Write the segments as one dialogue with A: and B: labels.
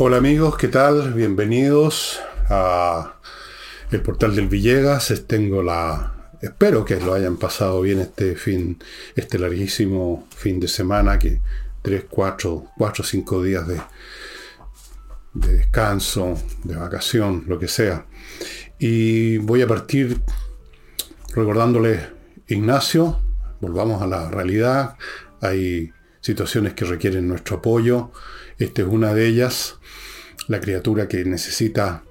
A: Hola amigos, ¿qué tal? Bienvenidos a el portal del Villegas. Tengo la espero que lo hayan pasado bien este fin, este larguísimo fin de semana, que tres, cuatro, cuatro, cinco días de, de descanso, de vacación, lo que sea. Y voy a partir recordándole Ignacio, volvamos a la realidad, hay situaciones que requieren nuestro apoyo, esta es una de ellas, la criatura que necesita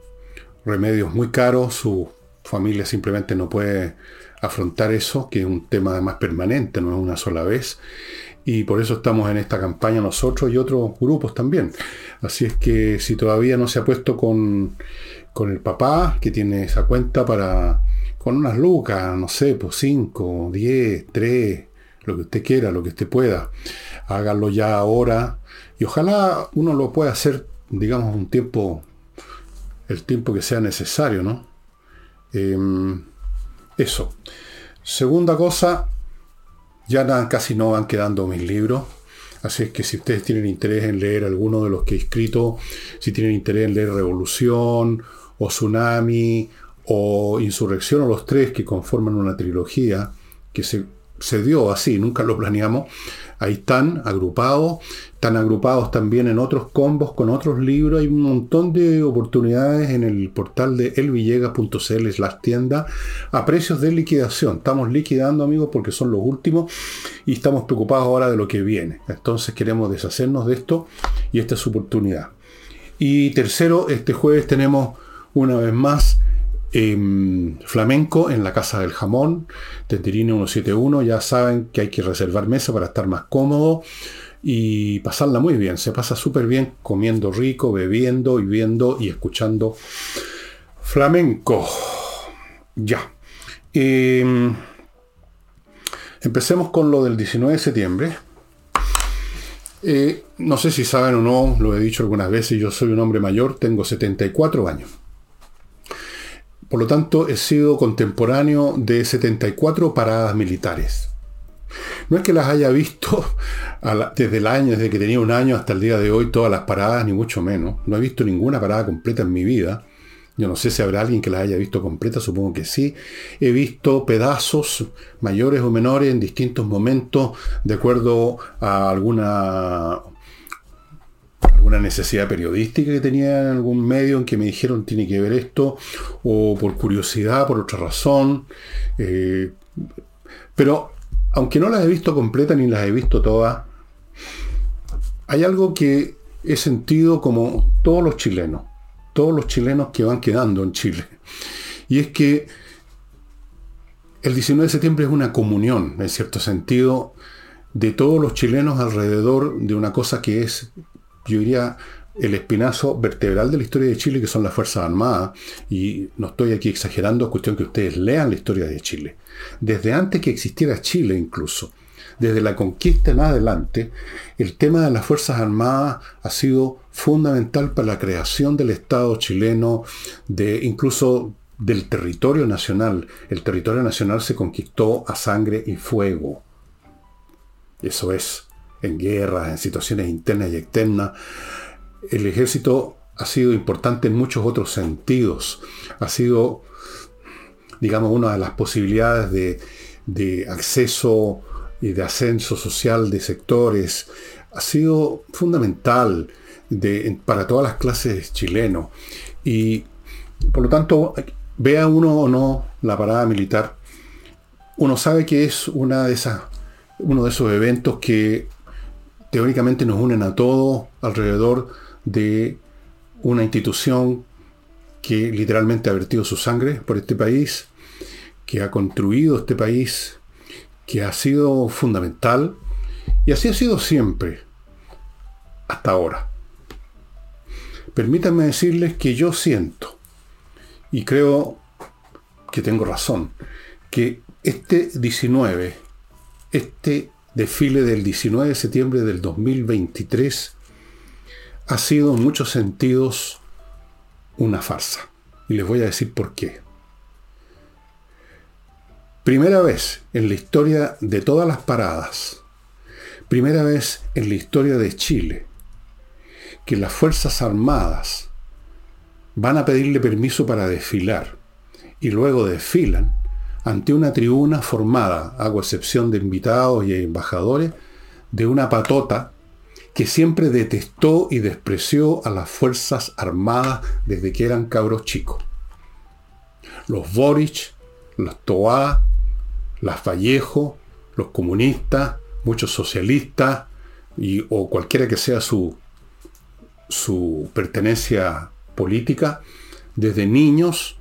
A: remedios muy caros, su familia simplemente no puede afrontar eso, que es un tema además permanente, no es una sola vez. Y por eso estamos en esta campaña nosotros y otros grupos también. Así es que si todavía no se ha puesto con, con el papá, que tiene esa cuenta para, con unas lucas, no sé, pues 5, 10, 3, lo que usted quiera, lo que usted pueda, hágalo ya ahora. Y ojalá uno lo pueda hacer, digamos, un tiempo, el tiempo que sea necesario, ¿no? Em, eso. Segunda cosa, ya casi no van quedando mis libros. Así es que si ustedes tienen interés en leer alguno de los que he escrito, si tienen interés en leer Revolución o Tsunami o Insurrección o los tres que conforman una trilogía que se, se dio así, nunca lo planeamos, Ahí están agrupados, están agrupados también en otros combos con otros libros. Hay un montón de oportunidades en el portal de elvillegas.cl las tienda a precios de liquidación. Estamos liquidando amigos porque son los últimos y estamos preocupados ahora de lo que viene. Entonces queremos deshacernos de esto y esta es su oportunidad. Y tercero, este jueves tenemos una vez más Em, flamenco en la Casa del Jamón, Tenderine 171. Ya saben que hay que reservar mesa para estar más cómodo y pasarla muy bien. Se pasa súper bien comiendo rico, bebiendo y viendo y escuchando flamenco. Ya. Em, empecemos con lo del 19 de septiembre. Eh, no sé si saben o no, lo he dicho algunas veces, yo soy un hombre mayor, tengo 74 años. Por lo tanto, he sido contemporáneo de 74 paradas militares. No es que las haya visto desde el año, desde que tenía un año hasta el día de hoy, todas las paradas, ni mucho menos. No he visto ninguna parada completa en mi vida. Yo no sé si habrá alguien que las haya visto completa, supongo que sí. He visto pedazos mayores o menores en distintos momentos, de acuerdo a alguna alguna necesidad periodística que tenía en algún medio en que me dijeron tiene que ver esto, o por curiosidad, por otra razón. Eh, pero aunque no las he visto completas ni las he visto todas, hay algo que he sentido como todos los chilenos, todos los chilenos que van quedando en Chile. Y es que el 19 de septiembre es una comunión, en cierto sentido, de todos los chilenos alrededor de una cosa que es yo diría, el espinazo vertebral de la historia de Chile, que son las Fuerzas Armadas, y no estoy aquí exagerando, es cuestión que ustedes lean la historia de Chile. Desde antes que existiera Chile incluso, desde la conquista en adelante, el tema de las Fuerzas Armadas ha sido fundamental para la creación del Estado chileno, de incluso del territorio nacional. El territorio nacional se conquistó a sangre y fuego. Eso es en guerras, en situaciones internas y externas. El ejército ha sido importante en muchos otros sentidos. Ha sido, digamos, una de las posibilidades de, acceso y de ascenso social de sectores. Ha sido fundamental para todas las clases chilenos. Y por lo tanto, vea uno o no la parada militar, uno sabe que es una de esas, uno de esos eventos que teóricamente nos unen a todos alrededor de una institución que literalmente ha vertido su sangre por este país, que ha construido este país, que ha sido fundamental, y así ha sido siempre, hasta ahora. Permítanme decirles que yo siento, y creo que tengo razón, que este 19, este desfile del 19 de septiembre del 2023 ha sido en muchos sentidos una farsa. Y les voy a decir por qué. Primera vez en la historia de todas las paradas, primera vez en la historia de Chile, que las Fuerzas Armadas van a pedirle permiso para desfilar y luego desfilan ante una tribuna formada, hago excepción de invitados y embajadores, de una patota que siempre detestó y despreció a las Fuerzas Armadas desde que eran cabros chicos. Los Boric, los Toá, las Vallejo, los comunistas, muchos socialistas, y, o cualquiera que sea su, su pertenencia política, desde niños,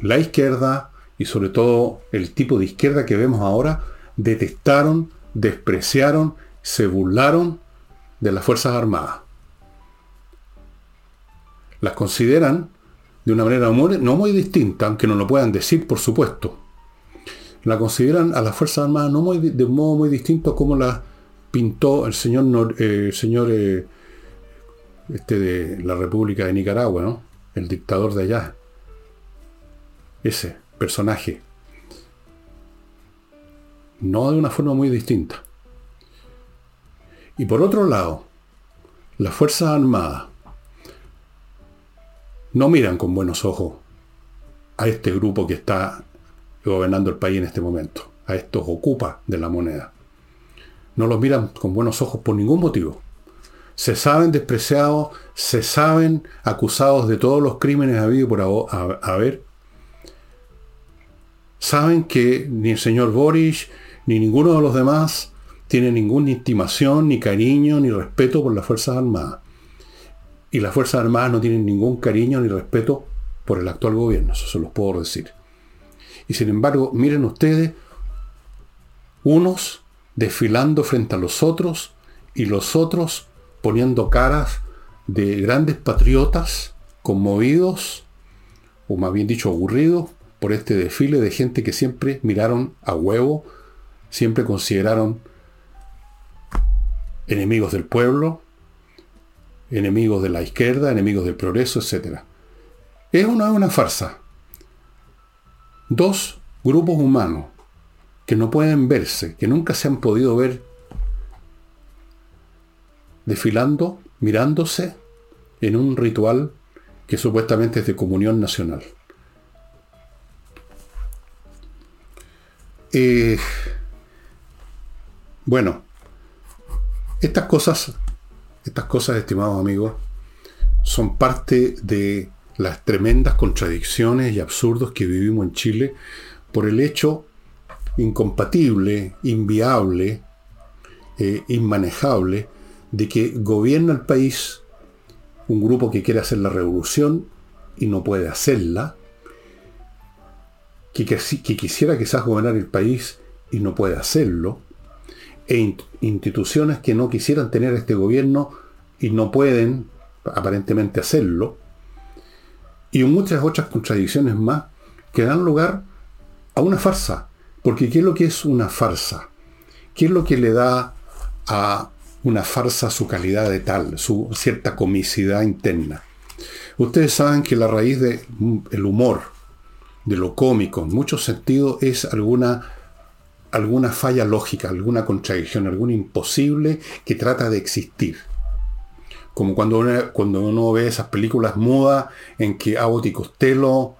A: la izquierda y sobre todo el tipo de izquierda que vemos ahora, detestaron, despreciaron, se burlaron de las Fuerzas Armadas. Las consideran de una manera no muy distinta, aunque no lo puedan decir, por supuesto. La consideran a las Fuerzas Armadas no muy, de un modo muy distinto como la pintó el señor, eh, señor eh, este de la República de Nicaragua, ¿no? el dictador de allá. Ese personaje. No de una forma muy distinta. Y por otro lado, las Fuerzas Armadas no miran con buenos ojos a este grupo que está gobernando el país en este momento, a estos ocupa de la moneda. No los miran con buenos ojos por ningún motivo. Se saben despreciados, se saben acusados de todos los crímenes habidos por haber. Saben que ni el señor Boris ni ninguno de los demás tiene ninguna intimación, ni cariño, ni respeto por las Fuerzas Armadas y las Fuerzas Armadas no tienen ningún cariño ni respeto por el actual gobierno, eso se los puedo decir. Y sin embargo, miren ustedes, unos desfilando frente a los otros y los otros poniendo caras de grandes patriotas conmovidos, o más bien dicho aburridos, por este desfile de gente que siempre miraron a huevo, siempre consideraron enemigos del pueblo, enemigos de la izquierda, enemigos del progreso, etc. Es una, una farsa. Dos grupos humanos que no pueden verse, que nunca se han podido ver desfilando, mirándose en un ritual que supuestamente es de comunión nacional. Eh, bueno, estas cosas estas cosas, estimados amigos, son parte de las tremendas contradicciones y absurdos que vivimos en Chile por el hecho incompatible, inviable, eh, inmanejable de que gobierna el país un grupo que quiere hacer la revolución y no puede hacerla, que, que, quisiera quizás gobernar el país y no puede hacerlo, e instituciones que no quisieran tener este gobierno y no pueden aparentemente hacerlo, y muchas otras contradicciones más que dan lugar a una farsa. Porque ¿qué es lo que es una farsa? ¿Qué es lo que le da a una farsa su calidad de tal, su cierta comicidad interna? Ustedes saben que la raíz del humor, de lo cómico, en muchos sentidos, es alguna alguna falla lógica, alguna contradicción, algún imposible que trata de existir. Como cuando uno, cuando uno ve esas películas mudas en que Abbott y Costello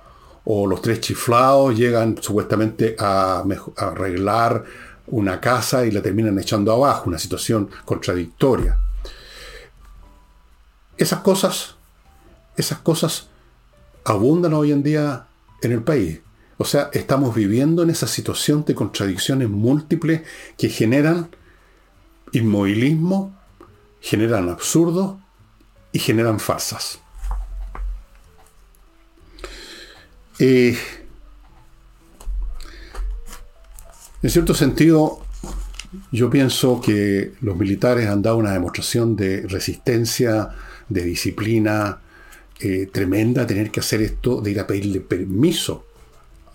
A: o los tres chiflados llegan supuestamente a, a arreglar una casa y la terminan echando abajo, una situación contradictoria. Esas cosas, esas cosas abundan hoy en día en el país. O sea, estamos viviendo en esa situación de contradicciones múltiples que generan inmovilismo, generan absurdo y generan farsas. Eh, en cierto sentido, yo pienso que los militares han dado una demostración de resistencia, de disciplina eh, tremenda, tener que hacer esto, de ir a pedirle permiso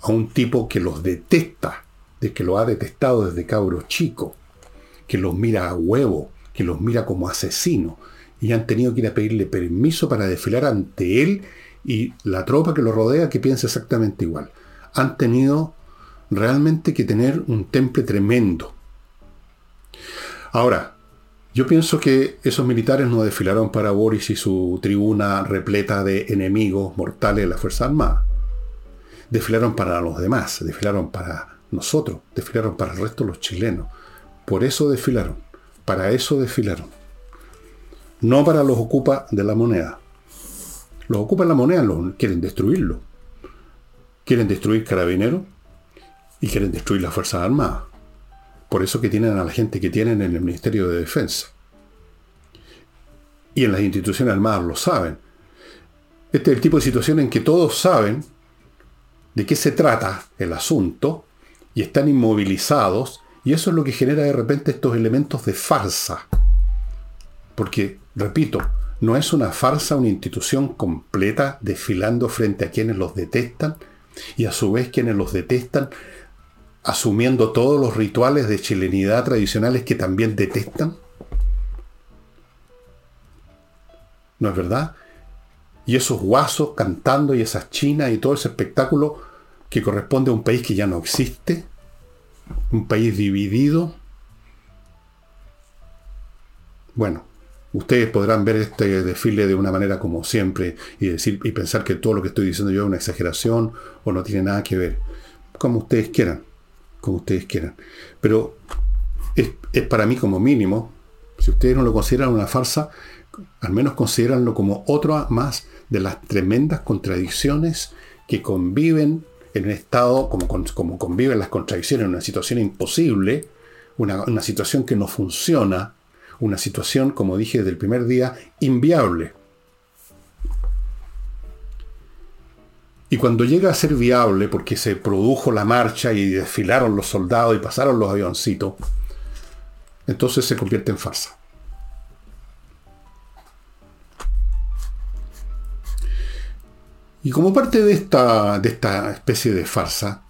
A: a un tipo que los detesta, de que lo ha detestado desde cabro chico, que los mira a huevo, que los mira como asesino, y han tenido que ir a pedirle permiso para desfilar ante él y la tropa que lo rodea que piensa exactamente igual. Han tenido realmente que tener un temple tremendo. Ahora, Yo pienso que esos militares no desfilaron para Boris y su tribuna repleta de enemigos mortales de la Fuerza Armada. Desfilaron para los demás, desfilaron para nosotros, desfilaron para el resto de los chilenos. Por eso desfilaron, para eso desfilaron. No para los ocupa de la moneda. Los ocupa la moneda quieren destruirlo. Quieren destruir carabineros y quieren destruir las Fuerzas Armadas. Por eso que tienen a la gente que tienen en el Ministerio de Defensa. Y en las instituciones armadas lo saben. Este es el tipo de situación en que todos saben de qué se trata el asunto y están inmovilizados y eso es lo que genera de repente estos elementos de farsa. Porque, repito, no es una farsa una institución completa desfilando frente a quienes los detestan y a su vez quienes los detestan asumiendo todos los rituales de chilenidad tradicionales que también detestan? ¿No es verdad? Y esos guasos cantando y esas chinas y todo ese espectáculo que corresponde a un país que ya no existe, un país dividido. Bueno, ustedes podrán ver este desfile de una manera como siempre y decir y pensar que todo lo que estoy diciendo yo es una exageración o no tiene nada que ver, como ustedes quieran como ustedes quieran. Pero es, para mí como mínimo, si ustedes no lo consideran una farsa, al menos consideranlo como otra más de las tremendas contradicciones que conviven en un estado, como, como conviven las contradicciones en una situación imposible, una, una situación que no funciona, una situación, como dije desde el primer día, inviable. Y cuando llega a ser viable, porque se produjo la marcha y desfilaron los soldados y pasaron los avioncitos, entonces se convierte en farsa. Y como parte de esta, de esta especie de farsa,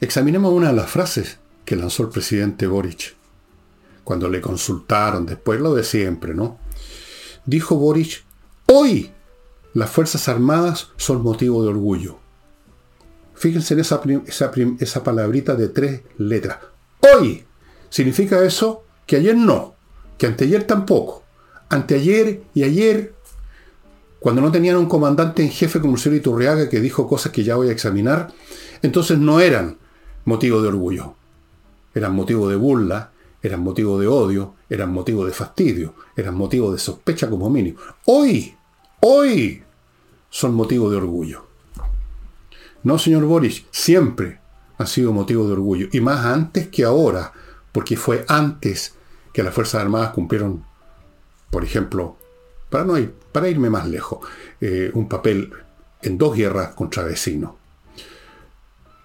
A: examinemos una de las frases que lanzó el presidente Boric cuando le consultaron, después lo de siempre, ¿no? Dijo Boric, hoy las Fuerzas Armadas son motivo de orgullo. Fíjense en esa, esa, palabrita de tres letras. Hoy significa eso que ayer no, que anteayer tampoco. Anteayer y ayer, cuando no tenían un comandante en jefe como el señor Iturriaga que dijo cosas que ya voy a examinar, entonces no eran motivo de orgullo. Eran motivo de burla, eran motivo de odio, eran motivo de fastidio, eran motivo de sospecha como mínimo. Hoy hoy son motivo de orgullo. No, señor Boris, siempre ha sido motivo de orgullo. Y más antes que ahora, porque fue antes que las Fuerzas Armadas cumplieron, por ejemplo, para, no ir, para irme más lejos, eh, un papel en dos guerras contra vecinos.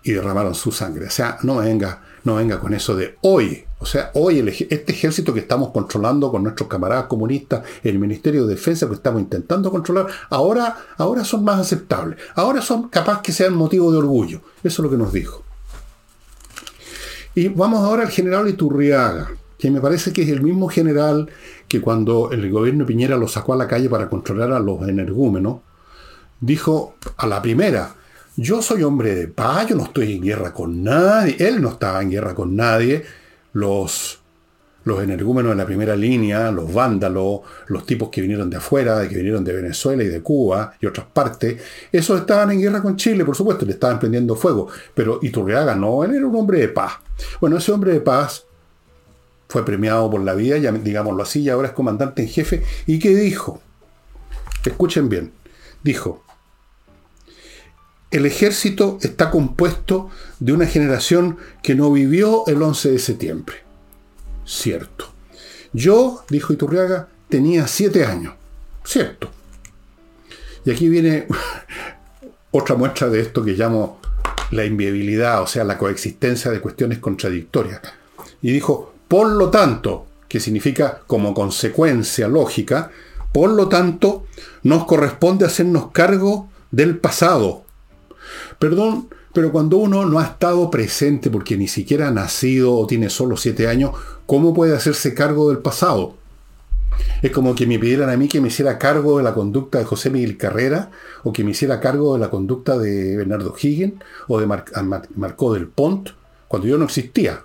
A: Y derramaron su sangre. O sea, no venga, no venga con eso de hoy o sea, hoy este ejército que estamos controlando con nuestros camaradas comunistas, el Ministerio de Defensa que estamos intentando controlar, ahora, ahora son más aceptables. Ahora son capaces que sean motivo de orgullo. Eso es lo que nos dijo. Y vamos ahora al general Iturriaga, que me parece que es el mismo general que cuando el gobierno Piñera lo sacó a la calle para controlar a los energúmenos, dijo a la primera, yo soy hombre de paz, yo no estoy en guerra con nadie, él no estaba en guerra con nadie, los, los energúmenos de la primera línea, los vándalos, los tipos que vinieron de afuera, que vinieron de Venezuela y de Cuba y otras partes, esos estaban en guerra con Chile, por supuesto, le estaban prendiendo fuego. Pero Iturriaga no, él era un hombre de paz. Bueno, ese hombre de paz fue premiado por la vida, ya, digámoslo así, y ahora es comandante en jefe. ¿Y qué dijo? Escuchen bien. Dijo, el ejército está compuesto de una generación que no vivió el 11 de septiembre. Cierto. Yo, dijo Iturriaga, tenía siete años. Cierto. Y aquí viene otra muestra de esto que llamo la inviabilidad, o sea, la coexistencia de cuestiones contradictorias. Y dijo, por lo tanto, que significa como consecuencia lógica, por lo tanto, nos corresponde hacernos cargo del pasado, Perdón, pero cuando uno no ha estado presente porque ni siquiera ha nacido o tiene solo siete años, ¿cómo puede hacerse cargo del pasado? Es como que me pidieran a mí que me hiciera cargo de la conducta de José Miguel Carrera, o que me hiciera cargo de la conducta de Bernardo Higgins, o de Marcó del Pont, cuando yo no existía.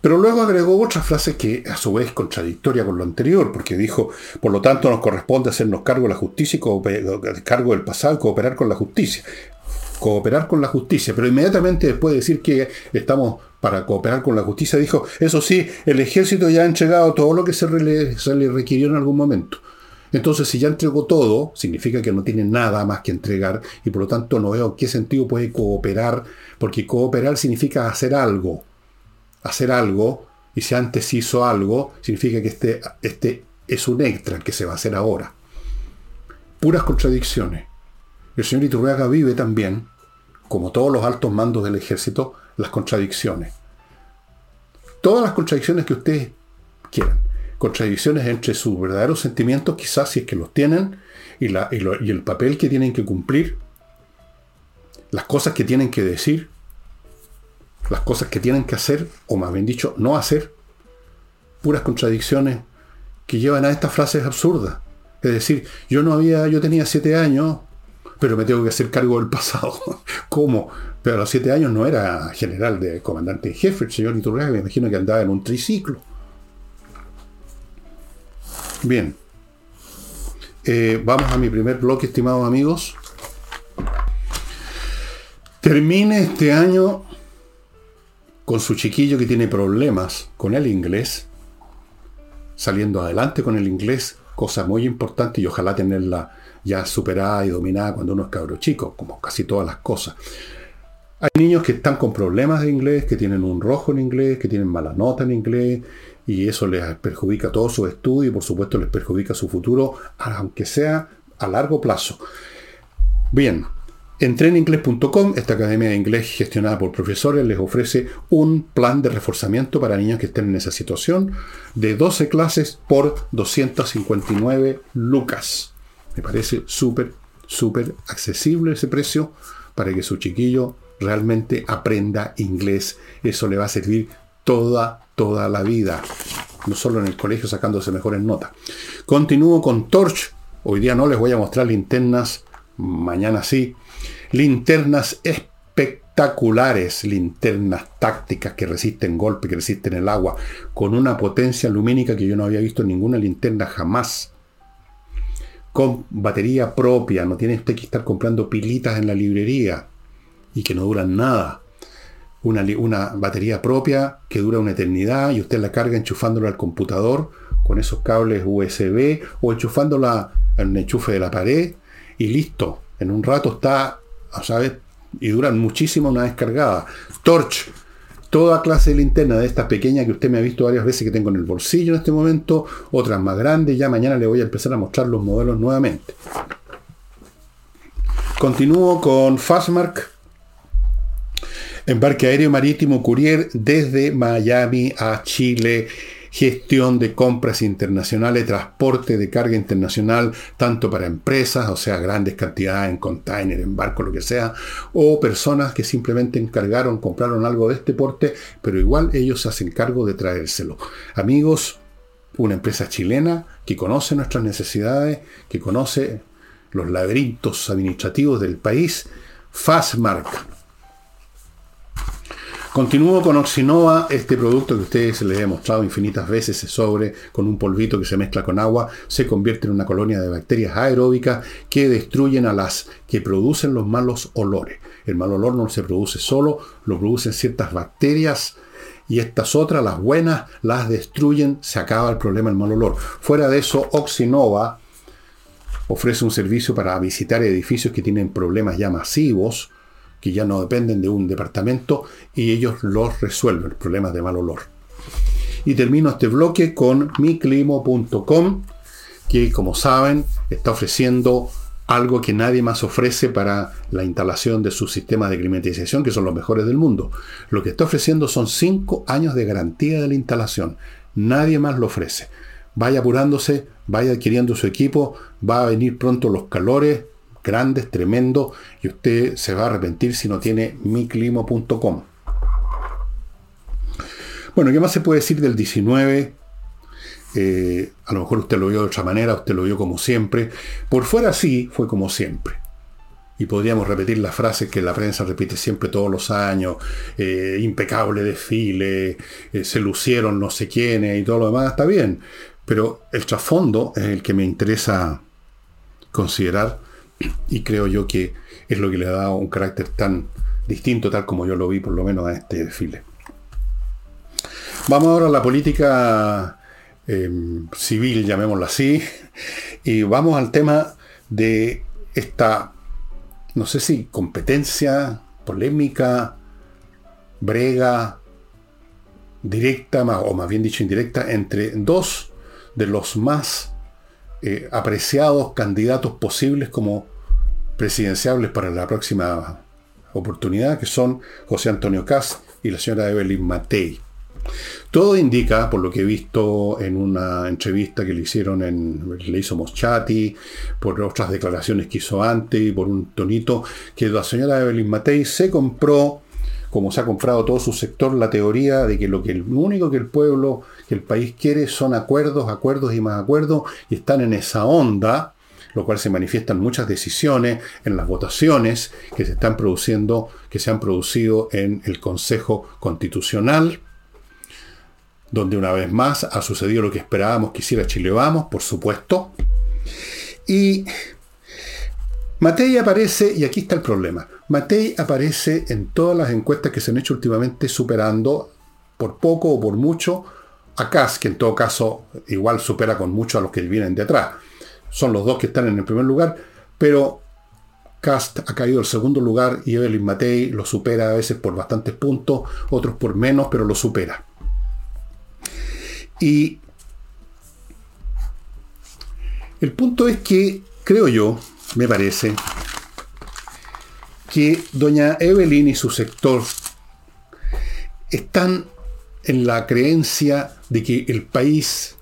A: Pero luego agregó otra frase que a su vez es contradictoria con lo anterior, porque dijo, por lo tanto nos corresponde hacernos cargo de la justicia y cargo del pasado y cooperar con la justicia. Cooperar con la justicia, pero inmediatamente después de decir que estamos para cooperar con la justicia, dijo, eso sí, el ejército ya ha entregado todo lo que se le, requirió en algún momento. Entonces, si ya entregó todo, significa que no tiene nada más que entregar y por lo tanto no veo qué sentido puede cooperar, porque cooperar significa hacer algo hacer algo, y si antes hizo algo, significa que este, este es un extra que se va a hacer ahora. Puras contradicciones. El señor Iturriaga vive también, como todos los altos mandos del ejército, las contradicciones. Todas las contradicciones que ustedes quieran. Contradicciones entre sus verdaderos sentimientos, quizás si es que los tienen, y, la, y el papel que tienen que cumplir, las cosas que tienen que decir, las cosas que tienen que hacer, o más bien dicho, no hacer, puras contradicciones que llevan a estas frases absurdas. Es decir, yo no había, yo tenía siete años, pero me tengo que hacer cargo del pasado. ¿Cómo? Pero a los siete años no era general de comandante en jefe, el señor Iturrega, me imagino que andaba en un triciclo. Bien. Eh, vamos a mi primer bloque, estimados amigos. Termine este año con su chiquillo que tiene problemas con el inglés, saliendo adelante con el inglés, cosa muy importante y ojalá tenerla ya superada y dominada cuando uno es cabro chico, como casi todas las cosas. Hay niños que están con problemas de inglés, que tienen un rojo en inglés, que tienen mala nota en inglés, y eso les perjudica todo su estudio y por supuesto les perjudica su futuro, aunque sea a largo plazo. Bien, Entreninglés.com, esta academia de inglés gestionada por profesores, les ofrece un plan de reforzamiento para niños que estén en esa situación de 12 clases por 259 lucas. Me parece súper, súper accesible ese precio para que su chiquillo realmente aprenda inglés. Eso le va a servir toda, toda la vida. No solo en el colegio sacándose mejores notas. Continúo con Torch. Hoy día no les voy a mostrar linternas, mañana sí linternas espectaculares, linternas tácticas que resisten golpe, que resisten el agua, con una potencia lumínica que yo no había visto en ninguna linterna jamás. Con batería propia, no tiene usted que estar comprando pilitas en la librería y que no duran nada. Una, una, batería propia que dura una eternidad y usted la carga enchufándola al computador con esos cables USB o enchufándola en un enchufe de la pared y listo. En un rato está ¿sabes? Y duran muchísimo una descargada. Torch, toda clase de linterna de estas pequeñas que usted me ha visto varias veces que tengo en el bolsillo en este momento, otras más grandes, ya mañana le voy a empezar a mostrar los modelos nuevamente. Continúo con Fastmark, embarque aéreo marítimo Courier desde Miami a Chile gestión de compras internacionales, transporte de carga internacional, tanto para empresas, o sea, grandes cantidades en container, en barco, lo que sea, o personas que simplemente encargaron, compraron algo de este porte, pero igual ellos se hacen cargo de traérselo. Amigos, una empresa chilena que conoce nuestras necesidades, que conoce los laberintos administrativos del país, Fastmark Continúo con Oxinova, este producto que ustedes les he mostrado infinitas veces, se sobre con un polvito que se mezcla con agua, se convierte en una colonia de bacterias aeróbicas que destruyen a las que producen los malos olores. El mal olor no se produce solo, lo producen ciertas bacterias y estas otras, las buenas, las destruyen, se acaba el problema del mal olor. Fuera de eso, Oxinova ofrece un servicio para visitar edificios que tienen problemas ya masivos, que ya no dependen de un departamento y ellos los resuelven, problemas de mal olor. Y termino este bloque con miclimo.com, que como saben está ofreciendo algo que nadie más ofrece para la instalación de sus sistemas de climatización, que son los mejores del mundo. Lo que está ofreciendo son 5 años de garantía de la instalación. Nadie más lo ofrece. Vaya apurándose, vaya adquiriendo su equipo, va a venir pronto los calores, grandes, tremendo, y usted se va a arrepentir si no tiene miclimo.com. Bueno, ¿qué más se puede decir del 19? Eh, a lo mejor usted lo vio de otra manera, usted lo vio como siempre. Por fuera sí, fue como siempre. y podríamos repetir las frases que la prensa repite siempre todos los años, eh, impecable desfile, eh, se lucieron no sé quiénes y todo lo demás, está bien, pero el trasfondo es el que me interesa considerar y creo yo que es lo que le ha dado un carácter tan distinto, tal como yo lo vi por lo menos a este desfile. Vamos ahora a la política em, civil, llamémosla así, y vamos al tema de esta no sé si competencia, polémica, brega, directa, o más bien dicho indirecta, entre dos de los más eh, apreciados candidatos posibles como presidenciables para la próxima oportunidad, que son José Antonio Cast y la señora Evelyn Matei. Todo indica, por lo que he visto en una entrevista que le hicieron en, le hizo Moschati, por otras declaraciones que hizo antes y por un tonito, que la señora Evelyn Matei se compró, como se ha comprado todo su sector, la teoría de que lo, que, lo único que el pueblo, que el país quiere son acuerdos, acuerdos y más acuerdos, y están en esa onda, lo cual se manifiestan muchas decisiones en las votaciones que se están produciendo, que se han producido en el Consejo Constitucional donde una vez más ha sucedido lo que esperábamos que hiciera Chile Vamos, por supuesto. Y Matei aparece, y aquí está el problema, Matei aparece en todas las encuestas que se han hecho últimamente superando por poco o por mucho a Kass, que en todo caso igual supera con mucho a los que vienen de atrás. Son los dos que están en el primer lugar, pero Cast ha caído al segundo lugar y Evelyn Matei lo supera a veces por bastantes puntos, otros por menos, pero lo supera. Y el punto es que, creo yo, me parece, que doña Evelyn y su sector están en la creencia de que el país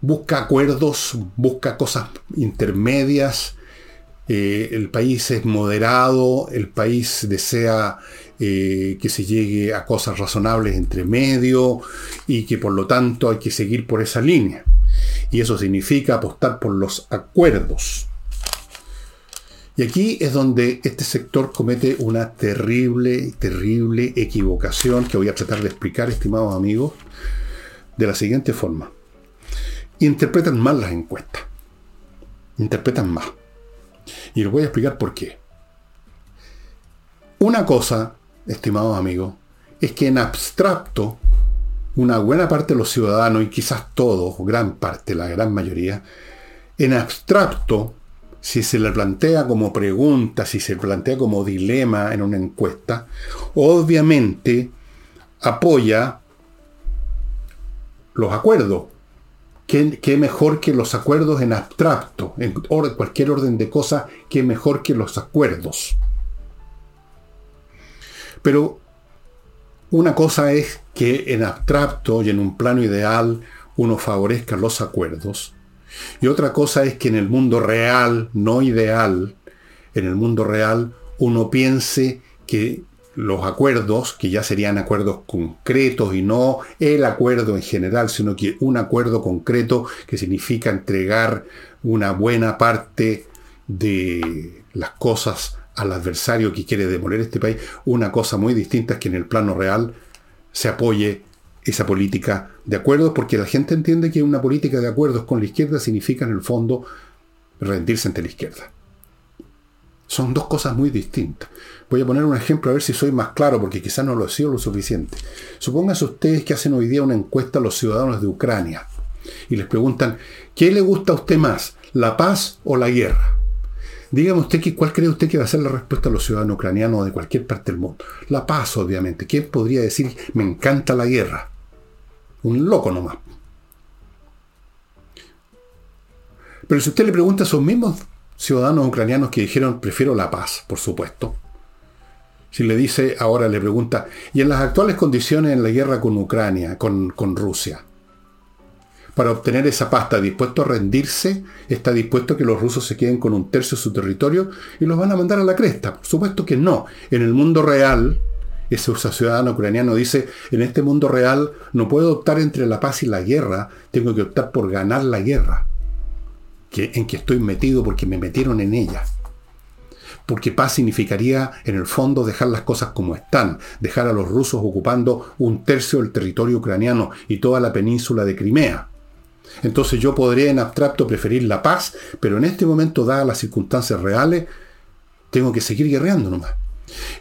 A: busca acuerdos, busca cosas intermedias, eh, el país es moderado, el país desea eh, que se llegue a cosas razonables entre medio y que por lo tanto hay que seguir por esa línea. Y eso significa apostar por los acuerdos. Y aquí es donde este sector comete una terrible, terrible equivocación que voy a tratar de explicar, estimados amigos, de la siguiente forma. Interpretan mal las encuestas. Interpretan mal. Y les voy a explicar por qué. Una cosa estimados amigos, es que en abstracto, una buena parte de los ciudadanos, y quizás todos, gran parte, la gran mayoría, en abstracto, si se le plantea como pregunta, si se le plantea como dilema en una encuesta, obviamente apoya los acuerdos. ¿Qué, mejor que los acuerdos en abstracto? En cualquier orden de cosas, qué mejor que los acuerdos. Pero una cosa es que en abstracto y en un plano ideal uno favorezca los acuerdos. Y otra cosa es que en el mundo real, no ideal, en el mundo real uno piense que los acuerdos, que ya serían acuerdos concretos y no el acuerdo en general, sino que un acuerdo concreto que significa entregar una buena parte de las cosas al adversario que quiere demoler este país. Una cosa muy distinta es que en el plano real se apoye esa política de acuerdos, porque la gente entiende que una política de acuerdos con la izquierda significa en el fondo rendirse ante la izquierda. Son dos cosas muy distintas. Voy a poner un ejemplo a ver si soy más claro, porque quizás no lo he sido lo suficiente. Supónganse ustedes que hacen hoy día una encuesta a los ciudadanos de Ucrania y les preguntan, ¿qué le gusta a usted más, la paz o la guerra? Dígame usted que, cuál cree usted que va a ser la respuesta a los ciudadanos ucranianos de cualquier parte del mundo. La paz, obviamente. ¿Quién podría decir me encanta la guerra? Un loco nomás. Pero si usted le pregunta a esos mismos ciudadanos ucranianos que dijeron prefiero la paz, por supuesto. Si le dice, ahora le pregunta, ¿y en las actuales condiciones en la guerra con Ucrania, con, con Rusia? Para obtener esa paz, está dispuesto a rendirse, está dispuesto a que los rusos se queden con un tercio de su territorio y los van a mandar a la cresta. Por supuesto que no. En el mundo real, ese ciudadano ucraniano dice, en este mundo real no puedo optar entre la paz y la guerra, tengo que optar por ganar la guerra, en que estoy metido porque me metieron en ella. porque paz significaría en el fondo dejar las cosas como están, dejar a los rusos ocupando un tercio del territorio ucraniano y toda la península de Crimea. Entonces yo podría en abstracto preferir la paz, pero en este momento, dadas las circunstancias reales, tengo que seguir guerreando nomás.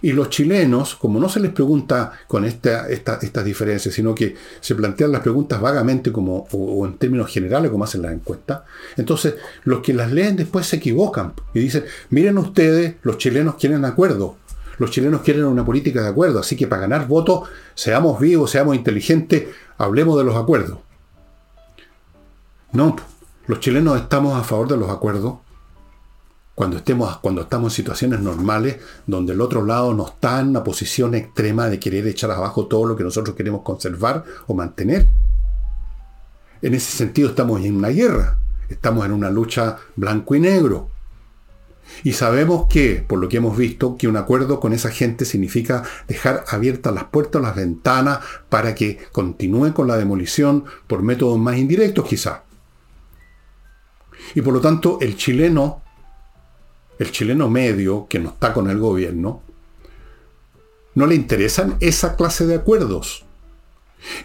A: Y los chilenos, como no se les pregunta con esta, estas diferencias, sino que se plantean las preguntas vagamente como, o, en términos generales, como hacen las encuestas, entonces los que las leen después se equivocan y dicen, miren ustedes, los chilenos quieren acuerdo, los chilenos quieren una política de acuerdo, así que para ganar votos, seamos vivos, seamos inteligentes, hablemos de los acuerdos. No, los chilenos estamos a favor de los acuerdos cuando, estemos, cuando estamos en situaciones normales donde el otro lado no está en una posición extrema de querer echar abajo todo lo que nosotros queremos conservar o mantener. En ese sentido estamos en una guerra, estamos en una lucha blanco y negro. Y sabemos que, por lo que hemos visto, que un acuerdo con esa gente significa dejar abiertas las puertas, las ventanas, para que continúen con la demolición por métodos más indirectos quizá. Y por lo tanto, el chileno el chileno medio, que no está con el gobierno, no le interesan esa clase de acuerdos.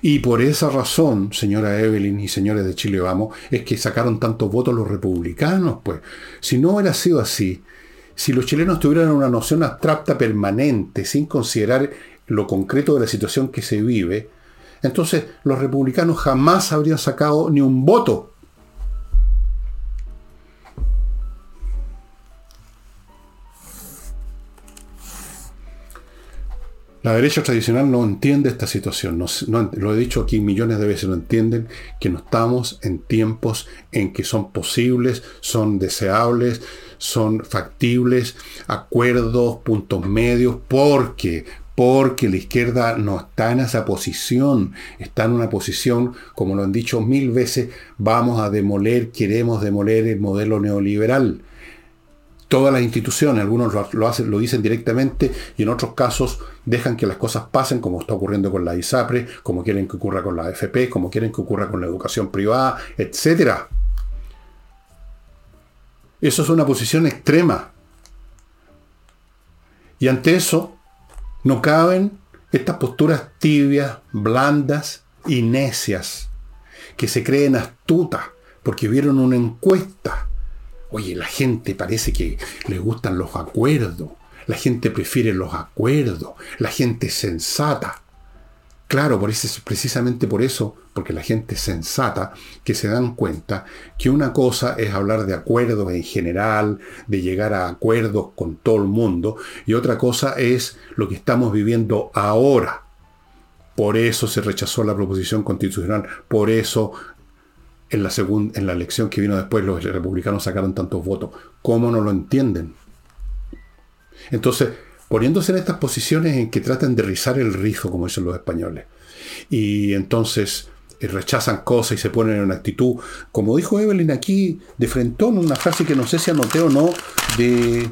A: Y por esa razón, señora Evelyn y señores de Chile Vamos, es que sacaron tantos votos los republicanos, pues. Si no hubiera sido así, si los chilenos tuvieran una noción abstracta permanente, sin considerar lo concreto de la situación que se vive, entonces los republicanos jamás habrían sacado ni un voto La derecha tradicional no entiende esta situación, lo he dicho aquí millones de veces, no entienden que no estamos en tiempos en que son posibles, son deseables, son factibles, acuerdos, puntos medios, porque porque la izquierda no está en esa posición, está en una posición, como lo han dicho mil veces, vamos a demoler, queremos demoler el modelo neoliberal todas las instituciones, algunos lo, hacen, lo dicen directamente y en otros casos dejan que las cosas pasen como está ocurriendo con la ISAPRE, como quieren que ocurra con la AFP, como quieren que ocurra con la educación privada, etc. Eso es una posición extrema. Y ante eso no caben estas posturas tibias, blandas y necias, que se creen astutas porque vieron una encuesta Oye, la gente parece que le gustan los acuerdos. La gente prefiere los acuerdos. La gente sensata. Claro, por eso, precisamente por eso, porque la gente sensata, que se dan cuenta que una cosa es hablar de acuerdos en general, de llegar a acuerdos con todo el mundo, y otra cosa es lo que estamos viviendo ahora. Por eso se rechazó la proposición constitucional, por eso en la, segunda, en la elección que vino después los republicanos sacaron tantos votos. ¿Cómo no lo entienden? Entonces, poniéndose en estas posiciones en que tratan de rizar el rizo, como dicen los españoles, y entonces eh, rechazan cosas y se ponen en una actitud, como dijo Evelyn aquí, de frentón, una frase que no sé si anoté o no, de...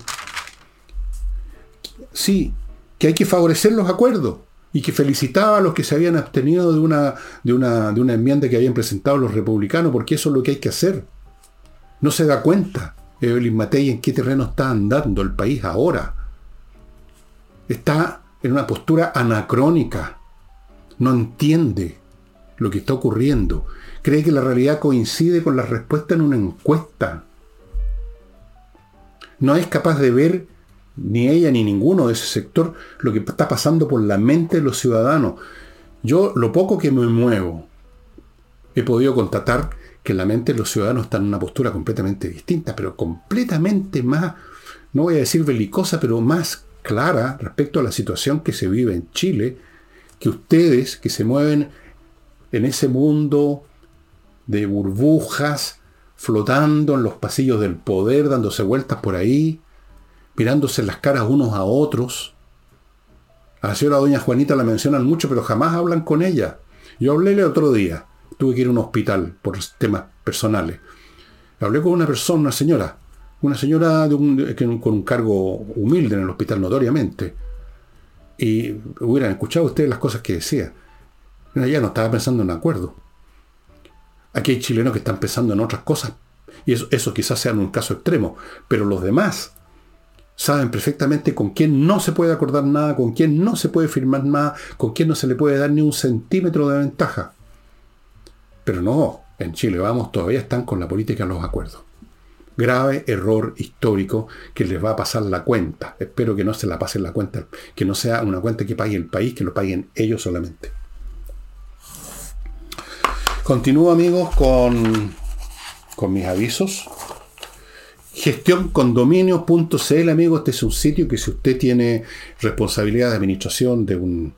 A: Sí, que hay que favorecer los acuerdos y que felicitaba a los que se habían abstenido de una, de una, de una enmienda que habían presentado los republicanos, porque eso es lo que hay que hacer. No se da cuenta, Evelyn Matei, en qué terreno está andando el país ahora. Está en una postura anacrónica. No entiende lo que está ocurriendo. Cree que la realidad coincide con la respuesta en una encuesta. No es capaz de ver ni ella ni ninguno de ese sector, lo que está pasando por la mente de los ciudadanos. Yo, lo poco que me muevo, he podido constatar que la mente de los ciudadanos está en una postura completamente distinta, pero completamente más, no voy a decir belicosa, pero más clara respecto a la situación que se vive en Chile, que ustedes que se mueven en ese mundo de burbujas, flotando en los pasillos del poder, dándose vueltas por ahí, mirándose las caras unos a otros. A la señora doña Juanita la mencionan mucho, pero jamás hablan con ella. Yo hablé el otro día, tuve que ir a un hospital por temas personales. Hablé con una persona, una señora, una señora de un, con un cargo humilde en el hospital, notoriamente. Y hubieran escuchado ustedes las cosas que decía. Ella no estaba pensando en acuerdo. Aquí hay chilenos que están pensando en otras cosas. Y eso, eso quizás sea en un caso extremo. Pero los demás saben perfectamente con quién no se puede acordar nada, con quién no se puede firmar nada, con quién no se le puede dar ni un centímetro de ventaja. Pero no, en Chile, vamos, todavía están con la política de los acuerdos. Grave error histórico que les va a pasar la cuenta. Espero que no se la pasen la cuenta, que no sea una cuenta que pague el país, que lo paguen ellos solamente. Continúo amigos con, con mis avisos. Gestioncondominios.cl, amigos, este es un sitio que si usted tiene responsabilidad de administración de un,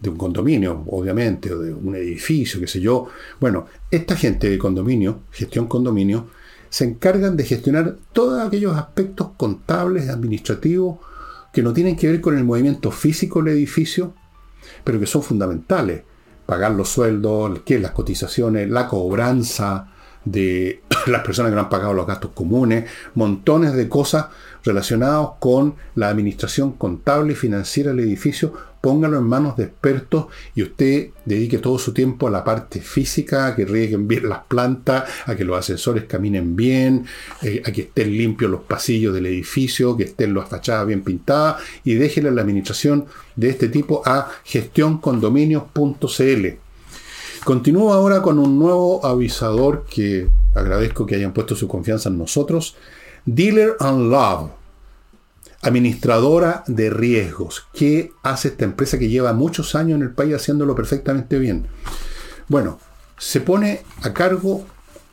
A: de un condominio, obviamente, o de un edificio, qué sé yo. Bueno, esta gente de condominio, gestión condominio, se encargan de gestionar todos aquellos aspectos contables, administrativos, que no tienen que ver con el movimiento físico del edificio, pero que son fundamentales. Pagar los sueldos, las cotizaciones, la cobranza, de las personas que no han pagado los gastos comunes, montones de cosas relacionadas con la administración contable y financiera del edificio, póngalo en manos de expertos y usted dedique todo su tiempo a la parte física, a que rieguen bien las plantas, a que los ascensores caminen bien, eh, a que estén limpios los pasillos del edificio, que estén las fachadas bien pintadas y déjele la administración de este tipo a gestioncondominios.cl. Continúo ahora con un nuevo avisador que agradezco que hayan puesto su confianza en nosotros. Dealer and Love, administradora de riesgos. ¿Qué hace esta empresa que lleva muchos años en el país haciéndolo perfectamente bien? Bueno, se pone a cargo,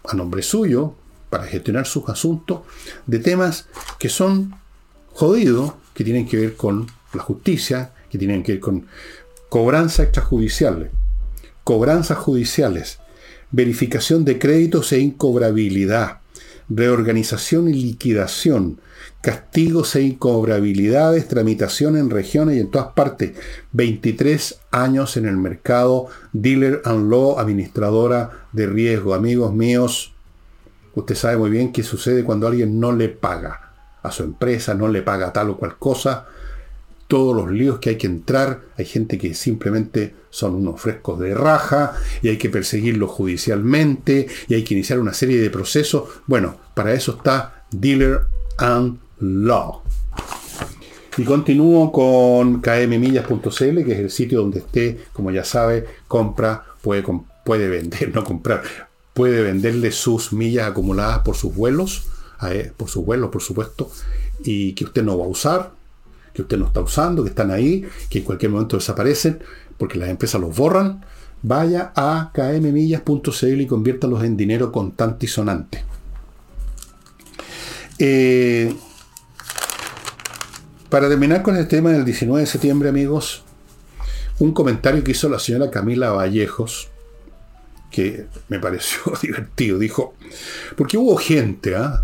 A: a nombre suyo, para gestionar sus asuntos, de temas que son jodidos, que tienen que ver con la justicia, que tienen que ver con cobranza extrajudiciales cobranzas judiciales, verificación de créditos e incobrabilidad, reorganización y liquidación, castigos e incobrabilidades, tramitación en regiones y en todas partes. 23 años en el mercado, dealer and law, administradora de riesgo. Amigos míos, usted sabe muy bien qué sucede cuando alguien no le paga a su empresa, no le paga tal o cual cosa todos los líos que hay que entrar, hay gente que simplemente son unos frescos de raja y hay que perseguirlos judicialmente y hay que iniciar una serie de procesos. Bueno, para eso está Dealer and Law. Y continúo con kmmillas.cl, que es el sitio donde usted, como ya sabe, compra, puede, puede vender, no comprar, puede venderle sus millas acumuladas por sus vuelos, por sus vuelos, por supuesto, y que usted no va a usar, que usted no está usando, que están ahí, que en cualquier momento desaparecen, porque las empresas los borran, vaya a kmmillas.cl y conviértalos en dinero contante y sonante. Eh, para terminar con el tema del 19 de septiembre, amigos, un comentario que hizo la señora Camila Vallejos, que me pareció divertido. Dijo, porque hubo gente, ¿ah?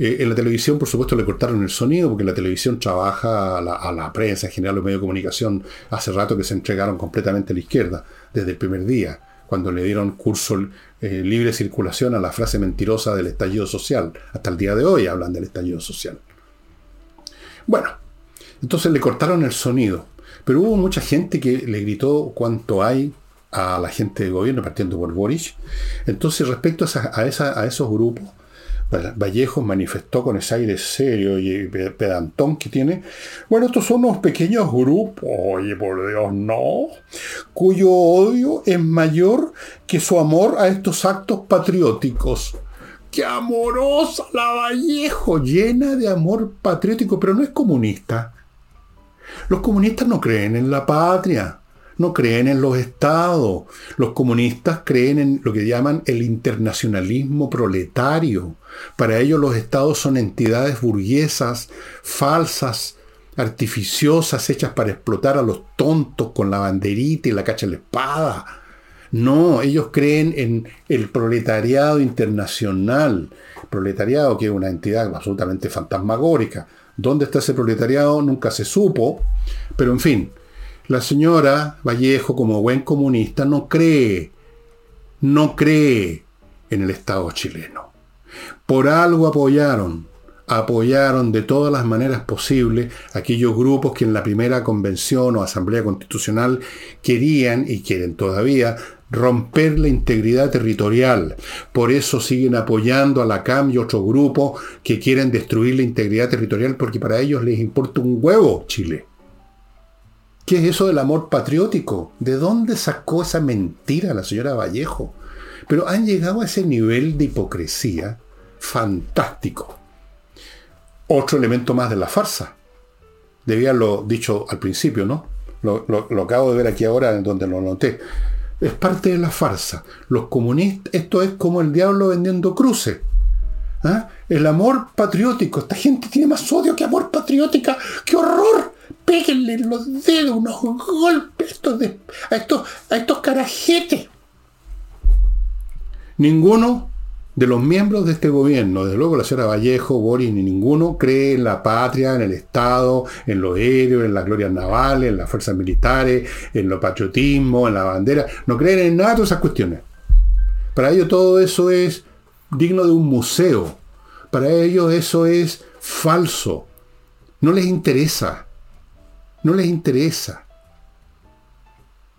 A: En la televisión, por supuesto, le cortaron el sonido, porque la televisión trabaja a la, prensa, en general los medios de comunicación, hace rato que se entregaron completamente a la izquierda, desde el primer día, cuando le dieron curso eh, libre circulación a la frase mentirosa del estallido social. Hasta el día de hoy hablan del estallido social. Bueno, entonces le cortaron el sonido, pero hubo mucha gente que le gritó cuánto hay a la gente de gobierno partiendo por Boris. Entonces, respecto a esos grupos, Vallejo manifestó con ese aire serio y pedantón que tiene. Bueno, estos son unos pequeños grupos, oye, por Dios, no, cuyo odio es mayor que su amor a estos actos patrióticos. ¡Qué amorosa la Vallejo! Llena de amor patriótico, pero no es comunista. Los comunistas no creen en la patria no creen en los estados. Los comunistas creen en lo que llaman el internacionalismo proletario. Para ellos los estados son entidades burguesas, falsas, artificiosas, hechas para explotar a los tontos con la banderita y la cacha de la espada. No, ellos creen en el proletariado internacional. Proletariado que es una entidad absolutamente fantasmagórica. ¿Dónde está ese proletariado? Nunca se supo. Pero en fin, la señora Vallejo, como buen comunista, no cree, no cree en el Estado chileno. Por algo apoyaron, apoyaron de todas las maneras posibles aquellos grupos que en la primera convención o asamblea constitucional querían y quieren todavía romper la integridad territorial. Por eso siguen apoyando a la CAM y otros grupos que quieren destruir la integridad territorial porque para ellos les importa un huevo Chile. ¿Qué es eso del amor patriótico? ¿De dónde sacó esa mentira la señora Vallejo? Pero han llegado a ese nivel de hipocresía fantástico. Otro elemento más de la farsa. Debía lo dicho al principio, ¿no? Lo, lo acabo de ver aquí ahora en donde lo noté es parte de la farsa. Los comunistas, esto es como el diablo vendiendo cruces. ¿Ah? El amor patriótico. Esta gente tiene más odio que amor patriótica. ¡Qué horror! Péguenle los dedos, unos golpes a, estos, a estos carajetes. Ninguno de los miembros de este gobierno, desde luego la señora Vallejo, Boris, ni ninguno, cree en la patria, en el Estado, en los héroes, en las glorias navales, en las fuerzas militares, en lo patriotismo, en la bandera. No creen en nada de esas cuestiones. Para ellos todo eso es digno de un museo. Para ellos eso es falso. No les interesa. No les interesa.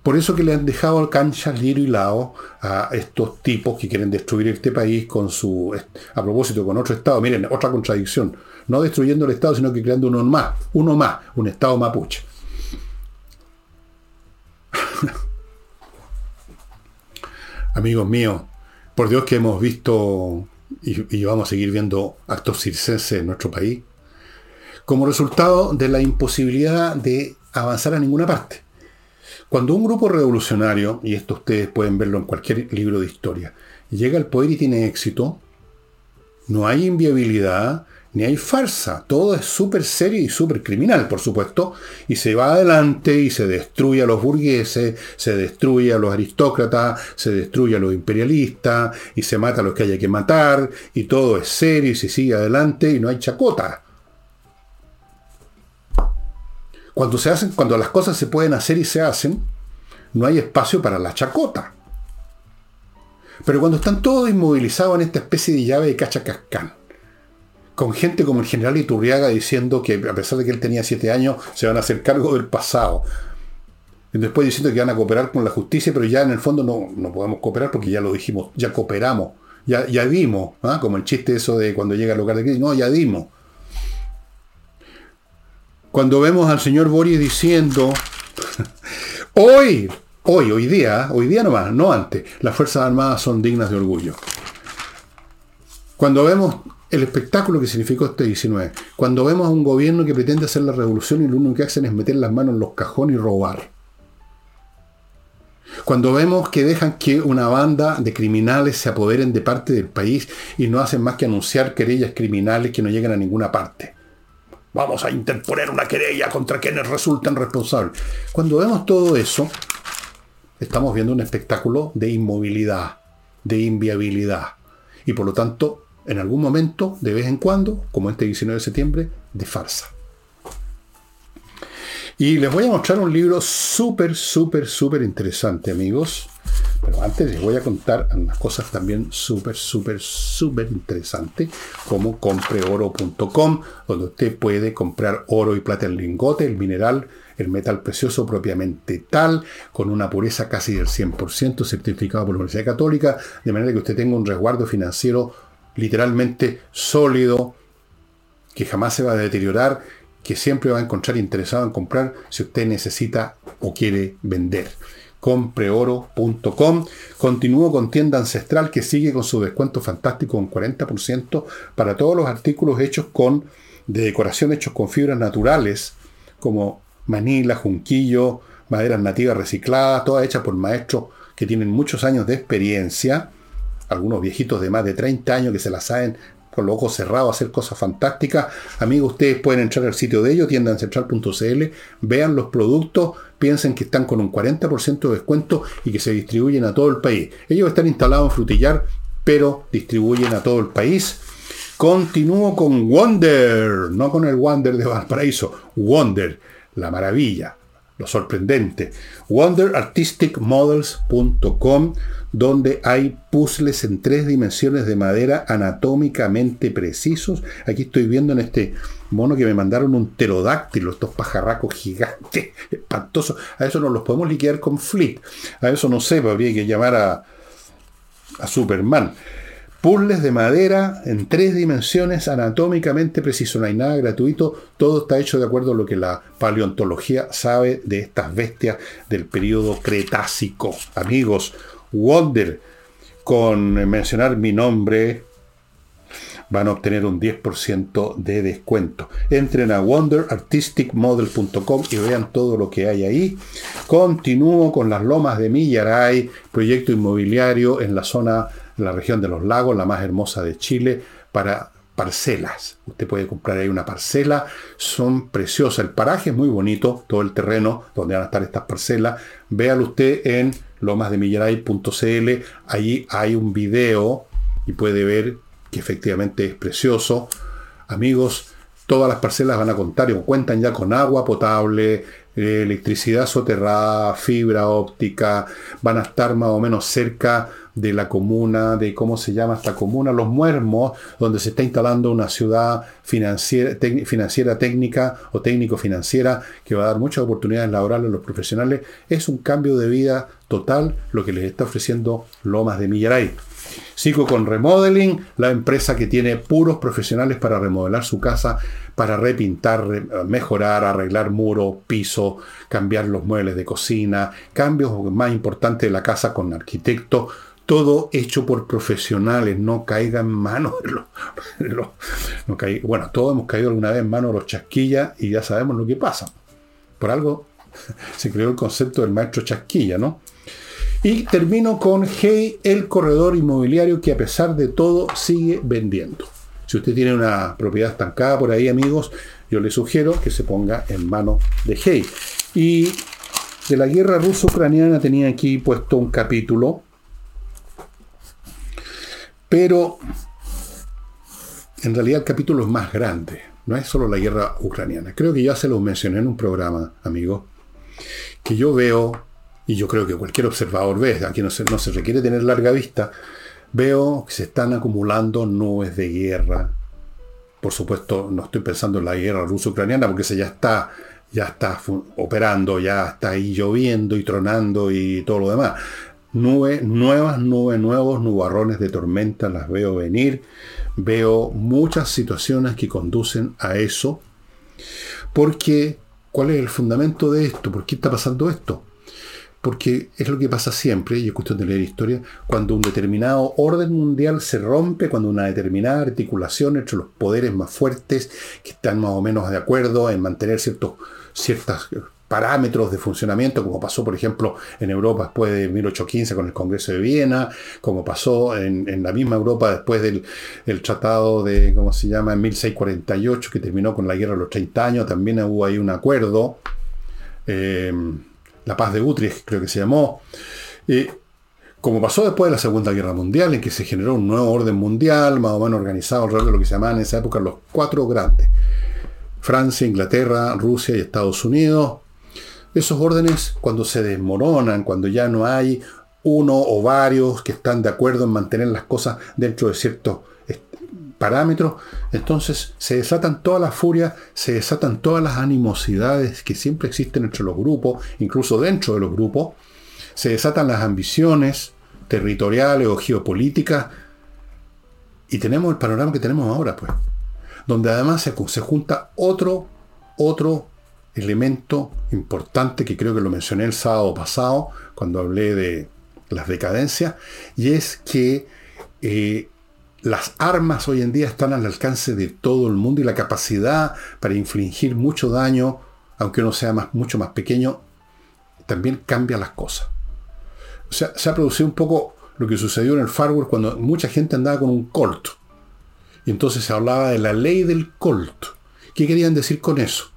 A: Por eso que le han dejado cancha Liro y Lao a estos tipos que quieren destruir este país con su. a propósito, con otro Estado. Miren, otra contradicción. No destruyendo el Estado, sino que creando uno más. Uno más. Un Estado mapuche. Amigos míos, por Dios que hemos visto y, y, vamos a seguir viendo actos circenses en nuestro país, como resultado de la imposibilidad de avanzar a ninguna parte. Cuando un grupo revolucionario, y esto ustedes pueden verlo en cualquier libro de historia, llega al poder y tiene éxito, no hay inviabilidad, ni hay farsa. Todo es súper serio y súper criminal, por supuesto. Y se va adelante y se destruye a los burgueses, se destruye a los aristócratas, se destruye a los imperialistas, y se mata a los que haya que matar, y todo es serio y se sigue adelante y no hay chacota. Cuando, se hacen, cuando las cosas se pueden hacer y se hacen, no hay espacio para la chacota. Pero cuando están todos inmovilizados en esta especie de llave de cachacascán, con gente como el general Iturriaga diciendo que a pesar de que él tenía siete años, se van a hacer cargo del pasado. Y después diciendo que van a cooperar con la justicia, pero ya en el fondo no, no podemos cooperar porque ya lo dijimos, ya cooperamos, ya, ya dimos, ¿ah? como el chiste eso de cuando llega al lugar de crisis, no, ya dimos. Cuando vemos al señor Boris diciendo, hoy, hoy, hoy día, hoy día nomás, no antes, las Fuerzas Armadas son dignas de orgullo. Cuando vemos el espectáculo que significó este 19, cuando vemos a un gobierno que pretende hacer la revolución y lo único que hacen es meter las manos en los cajones y robar. Cuando vemos que dejan que una banda de criminales se apoderen de parte del país y no hacen más que anunciar querellas criminales que no llegan a ninguna parte. Vamos a interponer una querella contra quienes resulten responsables. Cuando vemos todo eso, estamos viendo un espectáculo de inmovilidad, de inviabilidad. Y por lo tanto, en algún momento, de vez en cuando, como este 19 de septiembre, de farsa. Y les voy a mostrar un libro súper, súper, súper interesante, amigos. Pero antes les voy a contar unas cosas también súper, súper, súper interesantes, como compreoro.com, donde usted puede comprar oro y plata en lingote, el mineral, el metal precioso propiamente tal, con una pureza casi del 100%, certificado por la Universidad Católica, de manera que usted tenga un resguardo financiero literalmente sólido, que jamás se va a deteriorar, que siempre va a encontrar interesado en comprar si usted necesita o quiere vender compreoro.com. Continúo con tienda ancestral que sigue con su descuento fantástico un 40% para todos los artículos hechos con de decoración hechos con fibras naturales como manila, junquillo, maderas nativas recicladas, todas hechas por maestros que tienen muchos años de experiencia, algunos viejitos de más de 30 años que se las saben con los ojos cerrados hacer cosas fantásticas. Amigos, ustedes pueden entrar al sitio de ellos, tiendancentral.cl, vean los productos, piensen que están con un 40% de descuento y que se distribuyen a todo el país. Ellos están instalados en Frutillar, pero distribuyen a todo el país. Continúo con Wonder, no con el Wonder de Valparaíso, Wonder, la maravilla. Lo sorprendente. wonderartisticmodels.com donde hay puzzles en tres dimensiones de madera anatómicamente precisos. Aquí estoy viendo en este mono que me mandaron un pterodáctilo, estos pajarracos gigantes, espantosos. A eso no los podemos liquidar con Fleet. A eso no sé, habría que llamar a, a Superman. Puzzles de madera en tres dimensiones, anatómicamente preciso, no hay nada gratuito, todo está hecho de acuerdo a lo que la paleontología sabe de estas bestias del periodo Cretácico. Amigos, Wonder, con mencionar mi nombre, van a obtener un 10% de descuento. Entren a wonderartisticmodel.com y vean todo lo que hay ahí. Continúo con las lomas de Millaray, proyecto inmobiliario en la zona la región de los lagos, la más hermosa de Chile, para parcelas. Usted puede comprar ahí una parcela, son preciosas. El paraje es muy bonito, todo el terreno donde van a estar estas parcelas. Véalo usted en lomasdemillaray.cl, allí hay un video y puede ver que efectivamente es precioso. Amigos, todas las parcelas van a contar o cuentan ya con agua potable, electricidad soterrada, fibra óptica, van a estar más o menos cerca de la comuna, de cómo se llama esta comuna, Los Muermos, donde se está instalando una ciudad financiera, financiera técnica o técnico-financiera que va a dar muchas oportunidades laborales a los profesionales. Es un cambio de vida total lo que les está ofreciendo Lomas de Millaray. Sigo con Remodeling, la empresa que tiene puros profesionales para remodelar su casa, para repintar, mejorar, arreglar muro, piso, cambiar los muebles de cocina, cambios más importantes de la casa con arquitecto, todo hecho por profesionales, no caiga en manos de los... bueno, todos hemos caído alguna vez en manos de los chasquillas y ya sabemos lo que pasa. Por algo se creó el concepto del maestro chasquilla, ¿no? Y termino con Hey, el corredor inmobiliario que a pesar de todo sigue vendiendo. Si usted tiene una propiedad estancada por ahí, amigos, yo le sugiero que se ponga en manos de Hey. Y de la guerra ruso-ucraniana tenía aquí puesto un capítulo pero en realidad el capítulo es más grande. No es solo la guerra ucraniana. Creo que ya se lo mencioné en un programa, amigo, que yo veo, y yo creo que cualquier observador ve, aquí no se, no se requiere tener larga vista, veo que se están acumulando nubes de guerra. Por supuesto, no estoy pensando en la guerra ruso-ucraniana, porque se ya está, ya está operando, ya está ahí lloviendo y tronando y todo lo demás nubes, nuevas nubes, nuevos nubarrones de tormenta, las veo venir. Veo muchas situaciones que conducen a eso. Porque, ¿cuál es el fundamento de esto? ¿Por qué está pasando esto? Porque es lo que pasa siempre, y es cuestión de leer historia, cuando un determinado orden mundial se rompe, cuando una determinada articulación entre los poderes más fuertes, que están más o menos de acuerdo en mantener ciertos, ciertas parámetros de funcionamiento, como pasó, por ejemplo, en Europa después de 1815 con el Congreso de Viena, como pasó en, la misma Europa después del tratado de, ¿cómo se llama?, en 1648, que terminó con la guerra de los 30 años, también hubo ahí un acuerdo, eh, la paz de Utrecht creo que se llamó, como pasó después de la Segunda Guerra Mundial, en que se generó un nuevo orden mundial, más o menos organizado alrededor de lo que se llamaban en esa época los cuatro grandes. Francia, Inglaterra, Rusia y Estados Unidos, esos órdenes, cuando se desmoronan, cuando ya no hay uno o varios que están de acuerdo en mantener las cosas dentro de ciertos parámetros, entonces se desatan todas las furias, se desatan todas las animosidades que siempre existen entre los grupos, incluso dentro de los grupos, se desatan las ambiciones territoriales o geopolíticas, y tenemos el panorama que tenemos ahora, pues, donde además se, se junta otro, otro elemento importante que creo que lo mencioné el sábado pasado cuando hablé de las decadencias, y es que eh, las armas hoy en día están al alcance de todo el mundo y la capacidad para infligir mucho daño, aunque uno sea más, mucho más pequeño, también cambia las cosas. O sea, se ha producido un poco lo que sucedió en el Far cuando mucha gente andaba con un Colt. Y entonces se hablaba de la ley del Colt. ¿Qué querían decir con eso?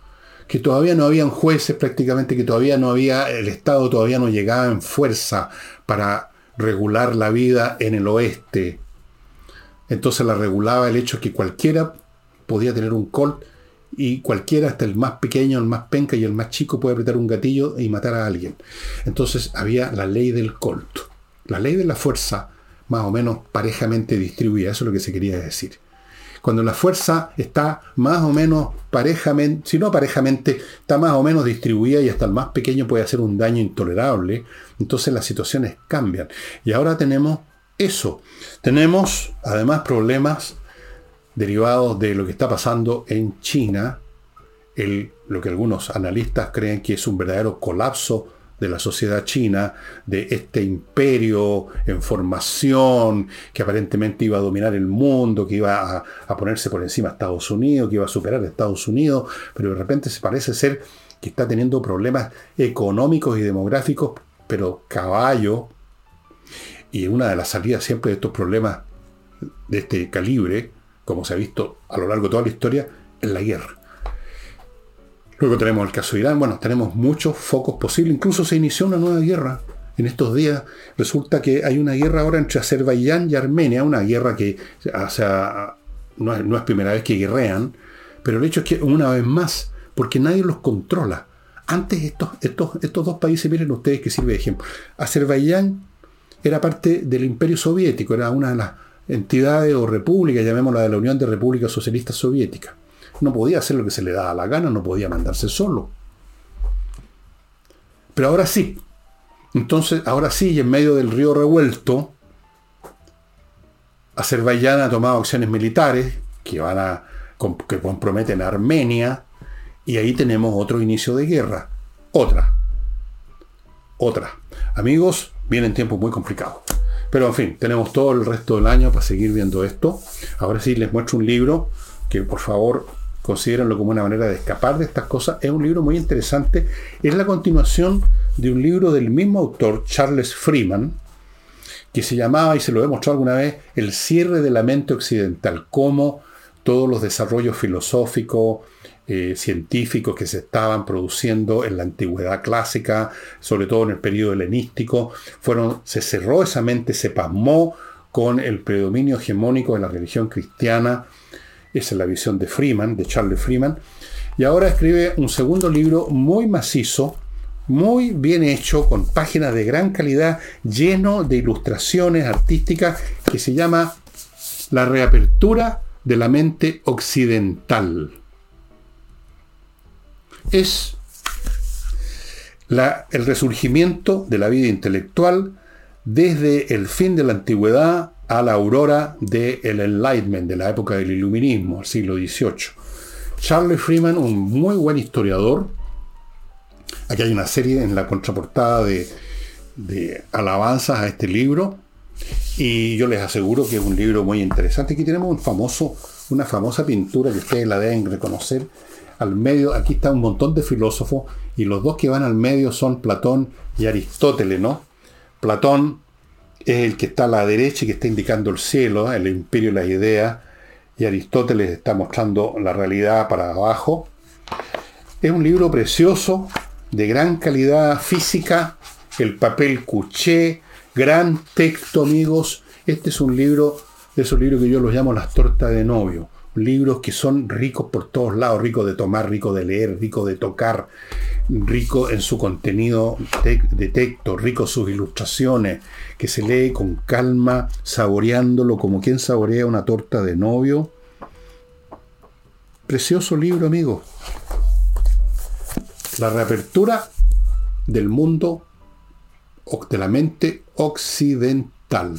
A: que todavía no habían jueces prácticamente, que todavía no había, el Estado todavía no llegaba en fuerza para regular la vida en el oeste. Entonces la regulaba el hecho que cualquiera podía tener un Colt y cualquiera, hasta el más pequeño, el más penca y el más chico puede apretar un gatillo y matar a alguien. Entonces había la ley del colt, la ley de la fuerza más o menos parejamente distribuida, eso es lo que se quería decir. Cuando la fuerza está más o menos parejamente, si no parejamente, está más o menos distribuida y hasta el más pequeño puede hacer un daño intolerable, entonces las situaciones cambian. Y ahora tenemos eso. Tenemos además problemas derivados de lo que está pasando en China, el, lo que algunos analistas creen que es un verdadero colapso de la sociedad china, de este imperio en formación que aparentemente iba a dominar el mundo, que iba a, a, ponerse por encima de Estados Unidos, que iba a superar a Estados Unidos, pero de repente se parece ser que está teniendo problemas económicos y demográficos, pero caballo. Y una de las salidas siempre de estos problemas de este calibre como se ha visto a lo largo de toda la historia, en la guerra. Luego tenemos el caso de Irán, bueno, tenemos muchos focos posibles, incluso se inició una nueva guerra. En estos días resulta que hay una guerra ahora entre Azerbaiyán y Armenia, una guerra que o sea, no, es, no es primera vez que guerrean, pero el hecho es que una vez más, porque nadie los controla. Antes estos, estos, estos dos países, miren ustedes que sirve de ejemplo. Azerbaiyán era parte del imperio soviético, era una de las entidades o repúblicas, llamémosla de la Unión de Repúblicas Socialistas Soviéticas. No podía hacer lo que se le daba la gana, no podía mandarse solo. Pero ahora sí. Entonces, ahora sí, y en medio del río revuelto, Azerbaiyán ha tomado acciones militares que van a que comprometen a Armenia y ahí tenemos otro inicio de guerra. Otra. Otra. Amigos, vienen tiempos muy complicados. Pero en fin, tenemos todo el resto del año para seguir viendo esto. Ahora sí les muestro un libro que por favor considérenlo como una manera de escapar de estas cosas. Es un libro muy interesante. Es la continuación de un libro del mismo autor, Charles Freeman, que se llamaba, y se lo he mostrado alguna vez, El cierre de la mente occidental, cómo todos los desarrollos filosóficos, eh, científicos que se estaban produciendo en la antigüedad clásica, sobre todo en el periodo helenístico, fueron, se cerró esa mente, se pasmó con el predominio hegemónico de la religión cristiana. Esa es la visión de Freeman, de Charles Freeman. Y ahora escribe un segundo libro muy macizo, muy bien hecho, con páginas de gran calidad, lleno de ilustraciones artísticas, que se llama La reapertura de la mente occidental es el resurgimiento de la vida intelectual desde el fin de la antigüedad a la aurora del Enlightenment, de la época del Iluminismo, el siglo XVIII. Charles Freeman, un muy buen historiador, aquí hay una serie en la contraportada de, alabanzas a este libro, y yo les aseguro que es un libro muy interesante. Aquí tenemos una famosa pintura que ustedes la deben reconocer, al medio, aquí está un montón de filósofos, y los dos que van al medio son Platón y Aristóteles, ¿no? Platón es el que está a la derecha y que está indicando el cielo, el imperio y las ideas, y Aristóteles está mostrando la realidad para abajo. Es un libro precioso, de gran calidad física, el papel cuché, gran texto, amigos. Este es un libro, de esos libros que yo los llamo las tortas de novio libros que son ricos por todos lados, ricos de tomar, rico de leer, rico de tocar, rico en su contenido de texto, rico sus ilustraciones, que se lee con calma, saboreándolo como quien saborea una torta de novio. Precioso libro, amigo. La reapertura del mundo de la mente occidental.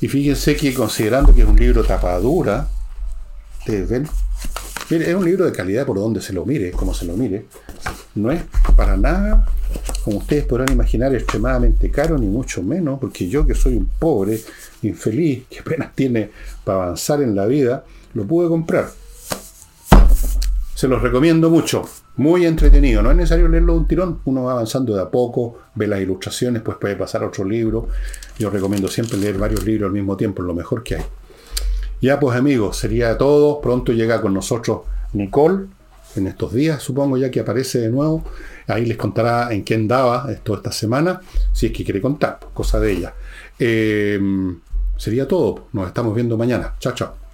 A: Y fíjense que considerando que es un libro tapadura, ven. es un libro de calidad por donde se lo mire, como se lo mire. No es para nada, como ustedes podrán imaginar, extremadamente caro, ni mucho menos, porque yo que soy un pobre, infeliz, que apenas tiene para avanzar en la vida, lo pude comprar. Se los recomiendo mucho. Muy entretenido. No es necesario leerlo de un tirón. Uno va avanzando de a poco, ve las ilustraciones, pues puede pasar a otro libro. Yo recomiendo siempre leer varios libros al mismo tiempo, lo mejor que hay. Ya pues amigos, sería todo. Pronto llega con nosotros Nicole, en estos días supongo ya que aparece de nuevo. Ahí les contará en qué andaba esto esta semana, si es que quiere contar, cosa de ella. Eh, sería todo. Nos estamos viendo mañana. Chao, chao.